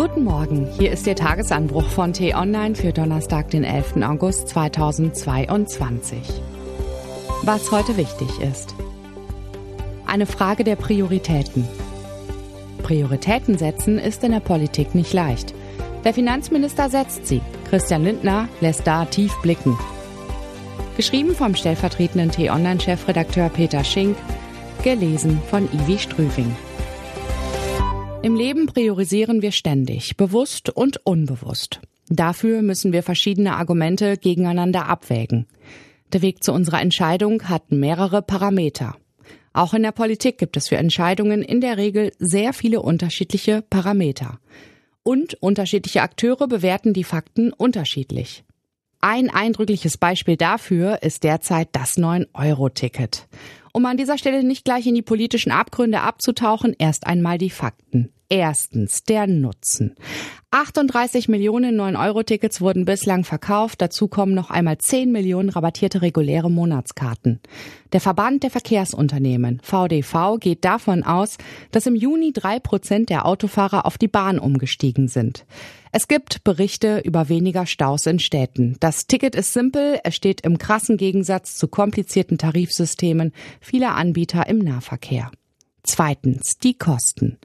Guten Morgen, hier ist der Tagesanbruch von T-Online für Donnerstag, den 11. August 2022. Was heute wichtig ist. Eine Frage der Prioritäten. Prioritäten setzen ist in der Politik nicht leicht. Der Finanzminister setzt sie. Christian Lindner lässt da tief blicken. Geschrieben vom stellvertretenden T-Online-Chefredakteur Peter Schink, gelesen von Ivi Strüving. Im Leben priorisieren wir ständig, bewusst und unbewusst. Dafür müssen wir verschiedene Argumente gegeneinander abwägen. Der Weg zu unserer Entscheidung hat mehrere Parameter. Auch in der Politik gibt es für Entscheidungen in der Regel sehr viele unterschiedliche Parameter. Und unterschiedliche Akteure bewerten die Fakten unterschiedlich. Ein eindrückliches Beispiel dafür ist derzeit das 9-Euro-Ticket. Um an dieser Stelle nicht gleich in die politischen Abgründe abzutauchen, erst einmal die Fakten. Erstens der Nutzen. 38 Millionen 9-Euro-Tickets wurden bislang verkauft. Dazu kommen noch einmal 10 Millionen rabattierte reguläre Monatskarten. Der Verband der Verkehrsunternehmen, VDV, geht davon aus, dass im Juni drei Prozent der Autofahrer auf die Bahn umgestiegen sind. Es gibt Berichte über weniger Staus in Städten. Das Ticket ist simpel, es steht im krassen Gegensatz zu komplizierten Tarifsystemen vieler Anbieter im Nahverkehr. Zweitens die Kosten.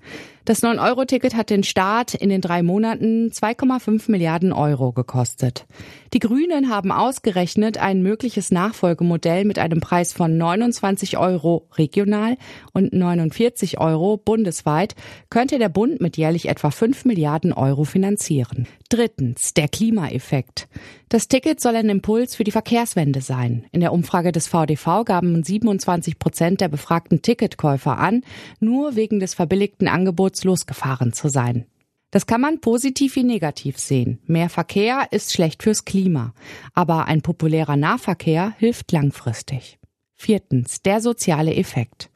Das 9-Euro-Ticket hat den Staat in den drei Monaten 2,5 Milliarden Euro gekostet. Die Grünen haben ausgerechnet, ein mögliches Nachfolgemodell mit einem Preis von 29 Euro regional und 49 Euro bundesweit könnte der Bund mit jährlich etwa 5 Milliarden Euro finanzieren. Drittens, der Klimaeffekt. Das Ticket soll ein Impuls für die Verkehrswende sein. In der Umfrage des VDV gaben 27 Prozent der befragten Ticketkäufer an, nur wegen des verbilligten Angebots kurz losgefahren zu sein. Das kann man positiv wie negativ sehen. Mehr Verkehr ist schlecht fürs Klima, aber ein populärer Nahverkehr hilft langfristig. Viertens, der soziale Effekt.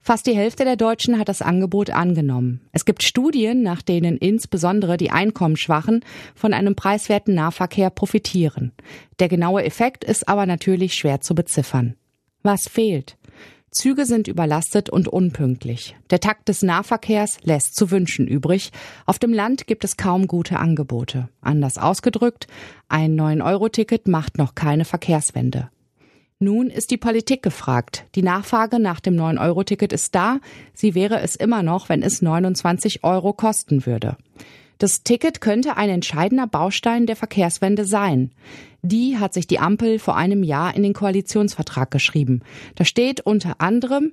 Fast die Hälfte der Deutschen hat das Angebot angenommen. Es gibt Studien, nach denen insbesondere die Einkommensschwachen von einem preiswerten Nahverkehr profitieren. Der genaue Effekt ist aber natürlich schwer zu beziffern. Was fehlt? Züge sind überlastet und unpünktlich. Der Takt des Nahverkehrs lässt zu wünschen übrig. Auf dem Land gibt es kaum gute Angebote. Anders ausgedrückt, ein 9-Euro-Ticket macht noch keine Verkehrswende. Nun ist die Politik gefragt. Die Nachfrage nach dem 9-Euro-Ticket ist da. Sie wäre es immer noch, wenn es 29 Euro kosten würde. Das Ticket könnte ein entscheidender Baustein der Verkehrswende sein. Die hat sich die Ampel vor einem Jahr in den Koalitionsvertrag geschrieben. Da steht unter anderem,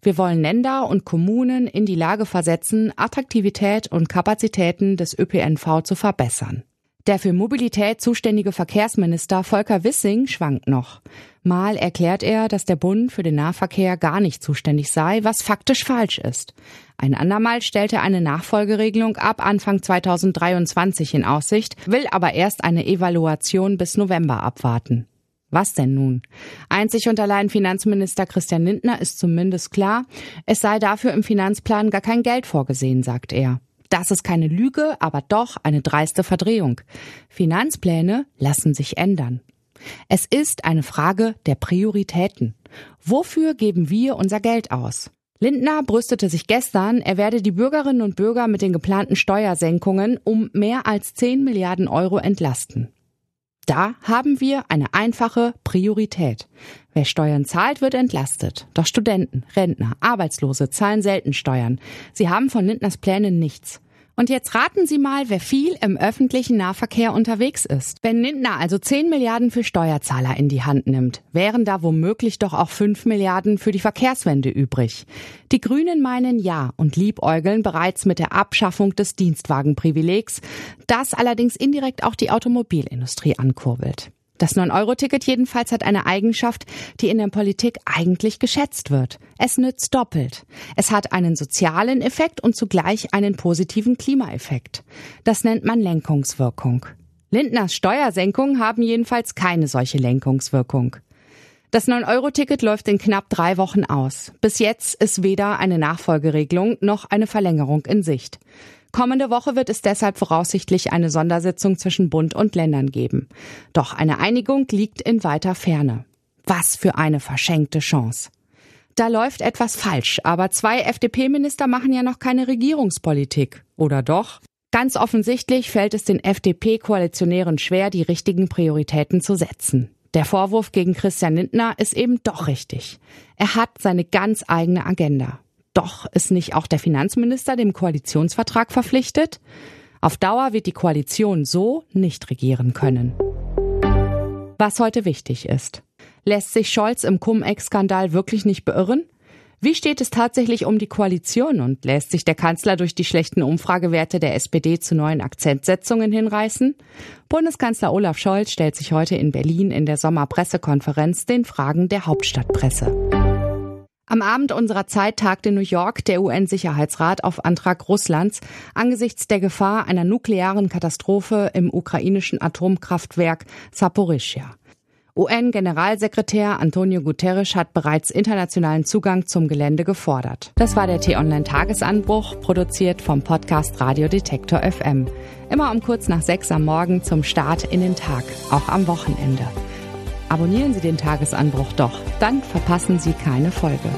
wir wollen Länder und Kommunen in die Lage versetzen, Attraktivität und Kapazitäten des ÖPNV zu verbessern. Der für Mobilität zuständige Verkehrsminister Volker Wissing schwankt noch. Mal erklärt er, dass der Bund für den Nahverkehr gar nicht zuständig sei, was faktisch falsch ist. Ein andermal stellt er eine Nachfolgeregelung ab Anfang 2023 in Aussicht, will aber erst eine Evaluation bis November abwarten. Was denn nun? Einzig und allein Finanzminister Christian Lindner ist zumindest klar, es sei dafür im Finanzplan gar kein Geld vorgesehen, sagt er. Das ist keine Lüge, aber doch eine dreiste Verdrehung. Finanzpläne lassen sich ändern. Es ist eine Frage der Prioritäten. Wofür geben wir unser Geld aus? Lindner brüstete sich gestern, er werde die Bürgerinnen und Bürger mit den geplanten Steuersenkungen um mehr als 10 Milliarden Euro entlasten. Da haben wir eine einfache Priorität. Wer Steuern zahlt, wird entlastet. Doch Studenten, Rentner, Arbeitslose zahlen selten Steuern. Sie haben von Lindners Plänen nichts. Und jetzt raten Sie mal, wer viel im öffentlichen Nahverkehr unterwegs ist. Wenn Lindner also 10 Milliarden für Steuerzahler in die Hand nimmt, wären da womöglich doch auch 5 Milliarden für die Verkehrswende übrig. Die Grünen meinen ja und liebäugeln bereits mit der Abschaffung des Dienstwagenprivilegs, das allerdings indirekt auch die Automobilindustrie ankurbelt. Das 9-Euro-Ticket jedenfalls hat eine Eigenschaft, die in der Politik eigentlich geschätzt wird. Es nützt doppelt. Es hat einen sozialen Effekt und zugleich einen positiven Klimaeffekt. Das nennt man Lenkungswirkung. Lindners Steuersenkungen haben jedenfalls keine solche Lenkungswirkung. Das 9-Euro-Ticket läuft in knapp drei Wochen aus. Bis jetzt ist weder eine Nachfolgeregelung noch eine Verlängerung in Sicht. Kommende Woche wird es deshalb voraussichtlich eine Sondersitzung zwischen Bund und Ländern geben. Doch eine Einigung liegt in weiter Ferne. Was für eine verschenkte Chance. Da läuft etwas falsch, aber zwei FDP-Minister machen ja noch keine Regierungspolitik. Oder doch? Ganz offensichtlich fällt es den FDP-Koalitionären schwer, die richtigen Prioritäten zu setzen. Der Vorwurf gegen Christian Lindner ist eben doch richtig. Er hat seine ganz eigene Agenda. Doch ist nicht auch der Finanzminister dem Koalitionsvertrag verpflichtet? Auf Dauer wird die Koalition so nicht regieren können. Was heute wichtig ist. Lässt sich Scholz im Cum-Ex-Skandal wirklich nicht beirren? Wie steht es tatsächlich um die Koalition und lässt sich der Kanzler durch die schlechten Umfragewerte der SPD zu neuen Akzentsetzungen hinreißen? Bundeskanzler Olaf Scholz stellt sich heute in Berlin in der Sommerpressekonferenz den Fragen der Hauptstadtpresse. Am Abend unserer Zeit tagte New York der UN-Sicherheitsrat auf Antrag Russlands angesichts der Gefahr einer nuklearen Katastrophe im ukrainischen Atomkraftwerk Saporischschja. UN-Generalsekretär Antonio Guterres hat bereits internationalen Zugang zum Gelände gefordert. Das war der T-Online-Tagesanbruch, produziert vom Podcast Radio Detektor FM. Immer um kurz nach sechs am Morgen zum Start in den Tag, auch am Wochenende. Abonnieren Sie den Tagesanbruch doch, dann verpassen Sie keine Folge.